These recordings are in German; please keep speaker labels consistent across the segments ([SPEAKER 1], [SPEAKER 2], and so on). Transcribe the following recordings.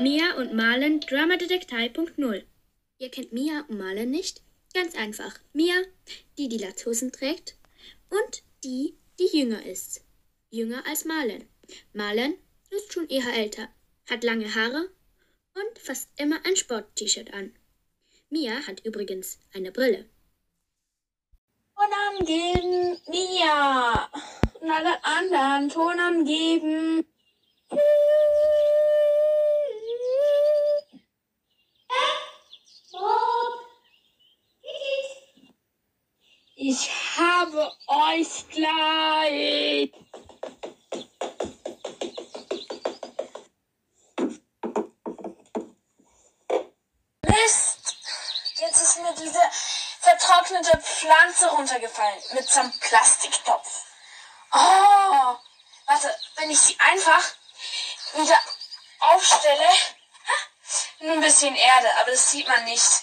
[SPEAKER 1] Mia und Marlen Dramadetektei.0 Ihr kennt Mia und Marlen nicht? Ganz einfach. Mia, die die Latzhosen trägt und die, die jünger ist. Jünger als Marlen. Marlen ist schon eher älter, hat lange Haare und fast immer ein Sport-T-Shirt an. Mia hat übrigens eine Brille.
[SPEAKER 2] Ton angeben, Mia. Und alle anderen Ton angeben. Ich habe euch gleich. Mist! Jetzt ist mir diese vertrocknete Pflanze runtergefallen mit so einem Plastiktopf. Oh! Warte, wenn ich sie einfach wieder aufstelle. Nur ein bisschen Erde, aber das sieht man nicht.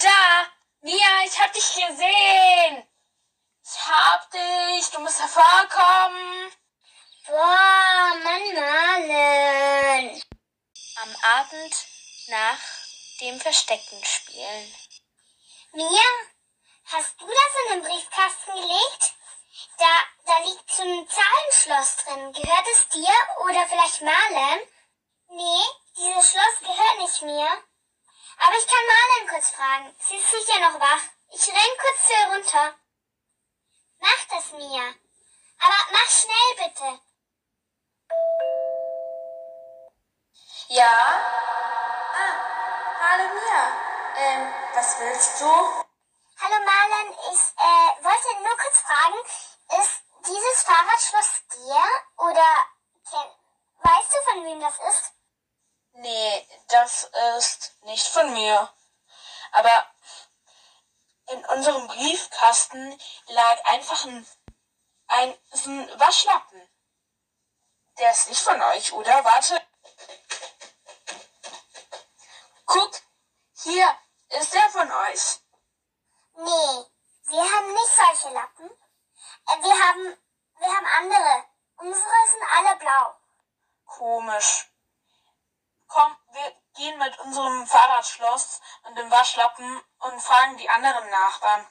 [SPEAKER 2] Da! Mia, ich hab dich gesehen! Ich hab dich! Du musst hervorkommen!
[SPEAKER 3] Boah, Mann, Malen.
[SPEAKER 4] Am Abend nach dem Verstecken spielen.
[SPEAKER 3] Mia, hast du das in den Briefkasten gelegt? Da, da liegt so ein Zahlenschloss drin. Gehört es dir oder vielleicht Malen? Nee, dieses Schloss gehört nicht mir. Aber ich kann Malen kurz fragen. Sie ist sicher noch wach. Ich renn kurz zu ihr runter. Mach das, Mia. Aber mach schnell bitte.
[SPEAKER 2] Ja? Ah, hallo Mia. Ähm, was willst du?
[SPEAKER 3] Hallo Marlen, ich äh, wollte nur kurz fragen, ist dieses Fahrradschloss dir oder weißt du, von wem das ist?
[SPEAKER 2] Nee, das ist nicht von mir. Aber in unserem Briefkasten lag einfach ein, ein, ein Waschlappen. Der ist nicht von euch, oder? Warte. Guck, hier ist der von euch.
[SPEAKER 3] Nee, wir haben nicht solche Lappen. Äh, wir haben, wir haben andere. Unsere sind alle blau.
[SPEAKER 2] Komisch. Gehen mit unserem Fahrradschloss und dem Waschlappen und fragen die anderen Nachbarn.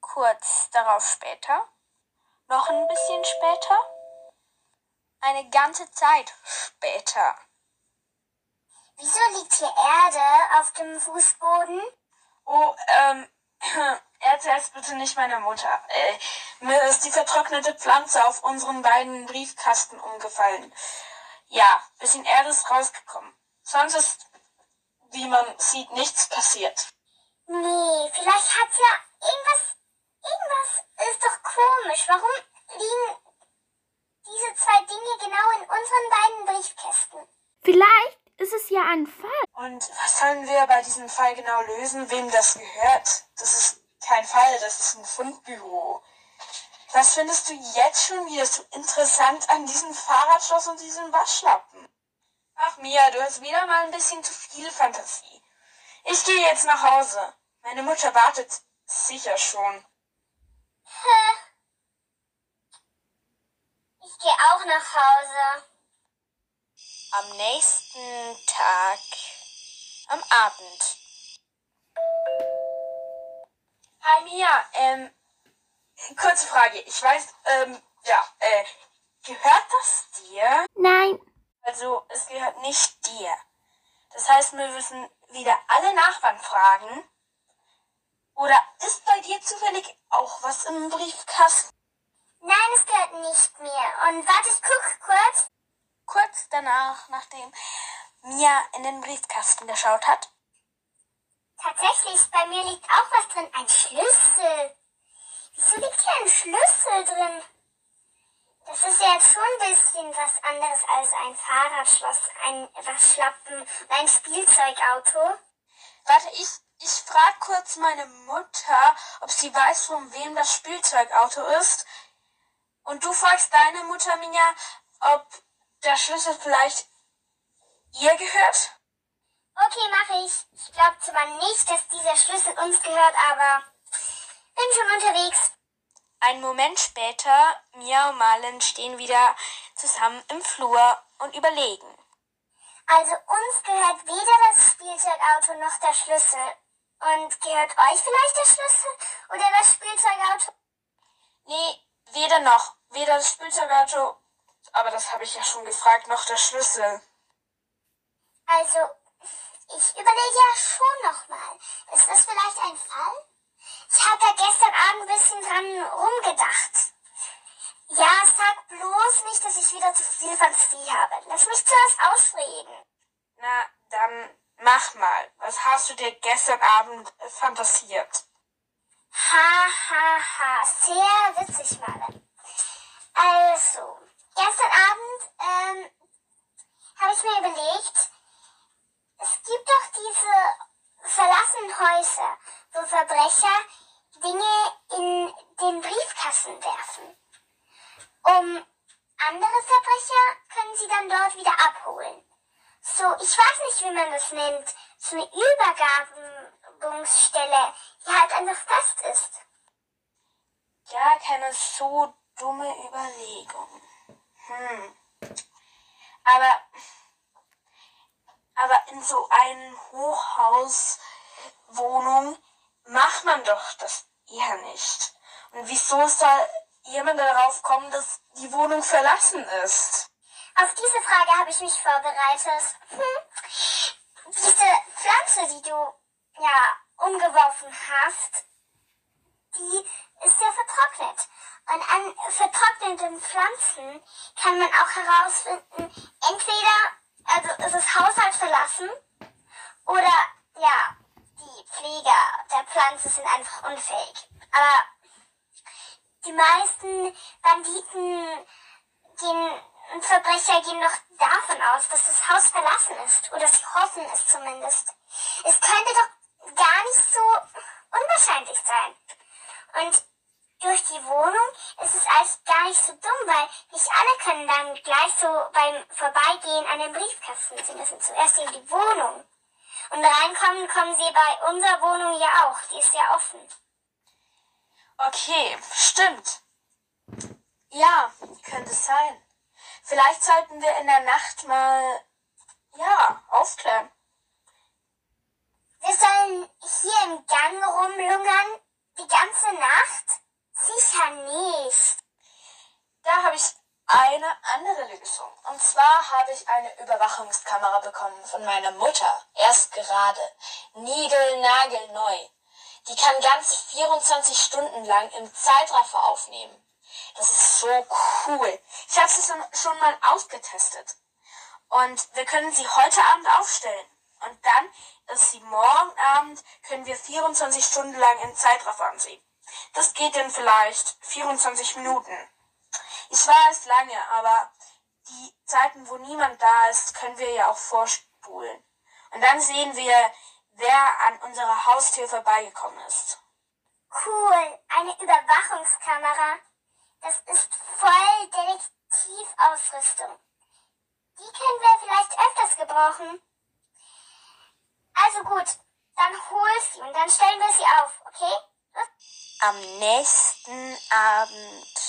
[SPEAKER 4] Kurz darauf später, noch ein bisschen später, eine ganze Zeit später.
[SPEAKER 3] Wieso liegt hier Erde auf dem Fußboden?
[SPEAKER 2] Oh, ähm, erzähl es bitte nicht meiner Mutter. Äh, mir ist die vertrocknete Pflanze auf unseren beiden Briefkasten umgefallen. Ja, bisschen Erde ist rausgekommen. Sonst ist, wie man sieht, nichts passiert.
[SPEAKER 3] Nee, vielleicht hat's ja irgendwas, irgendwas ist doch komisch. Warum liegen diese zwei Dinge genau in unseren beiden Briefkästen?
[SPEAKER 1] Vielleicht ist es ja ein Fall.
[SPEAKER 2] Und was sollen wir bei diesem Fall genau lösen, wem das gehört? Das ist kein Fall, das ist ein Fundbüro. Was findest du jetzt schon wieder so interessant an diesem Fahrradschloss und diesem Waschlappen? Ach Mia, du hast wieder mal ein bisschen zu viel Fantasie. Ich gehe jetzt nach Hause. Meine Mutter wartet sicher schon.
[SPEAKER 3] Hä? Ich gehe auch nach Hause.
[SPEAKER 4] Am nächsten Tag, am Abend.
[SPEAKER 2] Hi Mia, ähm, kurze Frage. Ich weiß, ähm, ja, äh, gehört das dir?
[SPEAKER 1] Nein.
[SPEAKER 2] Also, es gehört nicht dir. Das heißt, wir müssen wieder alle Nachbarn fragen. Oder ist bei dir zufällig auch was im Briefkasten?
[SPEAKER 3] Nein, es gehört nicht mir. Und warte, ich guck kurz.
[SPEAKER 4] Kurz danach, nachdem Mia in den Briefkasten geschaut hat,
[SPEAKER 3] Tatsächlich, bei mir liegt auch was drin. Ein Schlüssel. Liegt hier ein Schlüssel drin? Das ist ja jetzt schon ein bisschen was anderes als ein Fahrradschloss, ein Waschlappen und ein Spielzeugauto.
[SPEAKER 2] Warte, ich, ich frage kurz meine Mutter, ob sie weiß, von wem das Spielzeugauto ist. Und du fragst deine Mutter, Mia, ob der Schlüssel vielleicht ihr gehört?
[SPEAKER 3] Okay, mache ich. Ich glaube zwar nicht, dass dieser Schlüssel uns gehört, aber bin schon unterwegs.
[SPEAKER 4] Ein Moment später, Mia und Marlen stehen wieder zusammen im Flur und überlegen.
[SPEAKER 3] Also uns gehört weder das Spielzeugauto noch der Schlüssel. Und gehört euch vielleicht der Schlüssel oder das Spielzeugauto?
[SPEAKER 2] Nee, weder noch. Weder das Spielzeugauto, aber das habe ich ja schon gefragt, noch der Schlüssel.
[SPEAKER 3] Also, ich überlege ja schon nochmal. Ist das vielleicht ein Fall? Ich habe da gestern Abend ein bisschen dran rumgedacht. Ja, sag bloß nicht, dass ich wieder zu viel Fantasie habe. Lass mich zuerst ausreden.
[SPEAKER 2] Na, dann mach mal. Was hast du dir gestern Abend äh, fantasiert?
[SPEAKER 3] Ha, ha, ha. Sehr witzig, Male. Also, gestern Abend ähm, habe ich mir überlegt, es gibt doch diese verlassenen Häuser, wo Verbrecher Dinge in den Briefkasten werfen. Um andere Verbrecher können sie dann dort wieder abholen. So, ich weiß nicht, wie man das nennt. So eine Übergabungsstelle, die halt einfach fest ist.
[SPEAKER 2] Ja, keine so dumme Überlegung. Hm. Aber, aber in so einem Hochhauswohnung macht man doch das eher nicht. Und wieso soll jemand darauf kommen, dass die Wohnung verlassen ist?
[SPEAKER 3] Auf diese Frage habe ich mich vorbereitet. Hm. Diese Pflanze, die du ja umgeworfen hast, die ist ja vertrocknet. Und an vertrockneten Pflanzen kann man auch herausfinden, entweder also ist das Haushalt verlassen oder ja, die Pfleger der Pflanze sind einfach unfähig. Aber die meisten Banditen gehen und Verbrecher gehen doch davon aus, dass das Haus verlassen ist. Oder sie hoffen es zumindest. Es könnte doch gar nicht so unwahrscheinlich sein. Und durch die Wohnung ist es eigentlich gar nicht so dumm, weil nicht alle können dann gleich so beim Vorbeigehen an den Briefkasten. Sie müssen zuerst in die Wohnung. Und reinkommen kommen sie bei unserer Wohnung ja auch. Die ist ja offen.
[SPEAKER 2] Okay, stimmt. Ja, könnte es sein. Vielleicht sollten wir in der Nacht mal, ja, aufklären.
[SPEAKER 3] Wir sollen hier im Gang rumlungern die ganze Nacht? Sicher nicht.
[SPEAKER 2] Da habe ich eine andere Lösung. Und zwar habe ich eine Überwachungskamera bekommen von meiner Mutter. Erst gerade. Nigelnagelneu. Die kann ganze 24 Stunden lang im Zeitraffer aufnehmen. Das ist so cool. Ich habe sie schon mal ausgetestet. Und wir können sie heute Abend aufstellen. Und dann ist sie morgen Abend, können wir 24 Stunden lang im Zeitraffer ansehen. Das geht dann vielleicht 24 Minuten. Ich weiß lange, aber Zeiten, wo niemand da ist, können wir ja auch vorspulen. Und dann sehen wir, wer an unserer Haustür vorbeigekommen ist.
[SPEAKER 3] Cool, eine Überwachungskamera. Das ist voll Detektivausrüstung. Die können wir vielleicht öfters gebrauchen. Also gut, dann hol sie und dann stellen wir sie auf, okay?
[SPEAKER 4] Am nächsten Abend,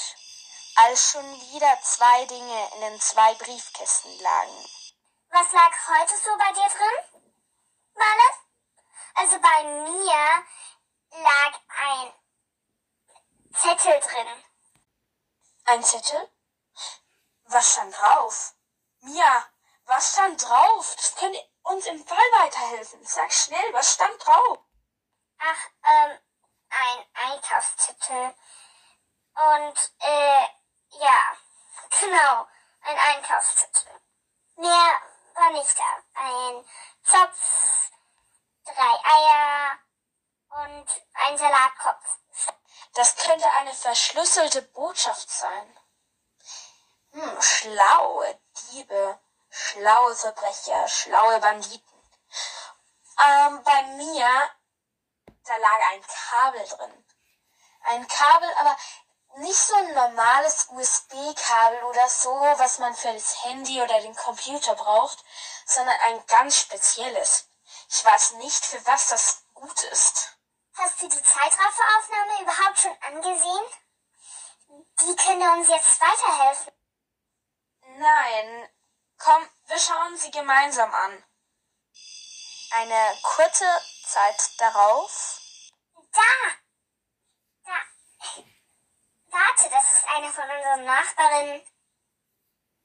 [SPEAKER 4] als schon wieder zwei Dinge in den zwei Briefkästen lagen.
[SPEAKER 3] Was lag heute so bei dir drin, Male? Also bei mir lag ein Zettel drin.
[SPEAKER 2] Ein Zettel? Was stand drauf? Mia, was stand drauf? Das könnte uns im Fall weiterhelfen. Sag schnell, was stand drauf?
[SPEAKER 3] Ach, ähm, ein Einkaufszettel. Und, äh, ja, genau, ein Einkaufszettel. Mehr war nicht da. Ein Zopf, drei Eier und ein Salatkopf.
[SPEAKER 2] Das könnte eine verschlüsselte Botschaft sein. Hm, schlaue Diebe, schlaue Verbrecher, schlaue Banditen. Ähm, bei mir, da lag ein Kabel drin. Ein Kabel, aber nicht so ein normales USB-Kabel oder so, was man für das Handy oder den Computer braucht, sondern ein ganz spezielles. Ich weiß nicht, für was das gut ist.
[SPEAKER 3] Hast du die Zeitrafferaufnahme überhaupt schon angesehen? Die könnte uns jetzt weiterhelfen.
[SPEAKER 2] Nein. Komm, wir schauen sie gemeinsam an.
[SPEAKER 4] Eine kurze Zeit darauf.
[SPEAKER 3] Da! Da! Warte, das ist eine von unseren Nachbarinnen.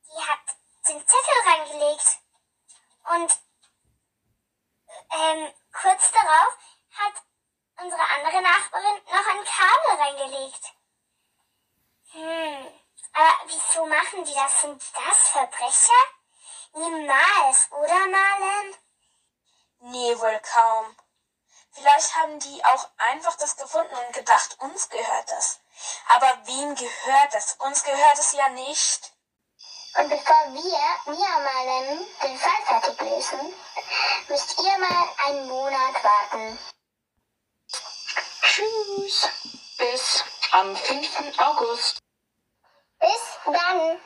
[SPEAKER 3] Die hat den Zettel reingelegt. Und ähm, kurz darauf hat unsere andere Nachbarin noch ein Kabel reingelegt. Hm, aber wieso machen die das? Sind das Verbrecher? Niemals, oder Marlen?
[SPEAKER 2] Nee, wohl kaum. Vielleicht haben die auch einfach das gefunden und gedacht, uns gehört das. Aber wem gehört das? Uns gehört es ja nicht.
[SPEAKER 3] Und bevor wir, Mia Marlen, den Fall fertig lösen, müsst ihr mal einen Monat warten.
[SPEAKER 5] Tschüss. Bis am 5. August.
[SPEAKER 3] Bis dann!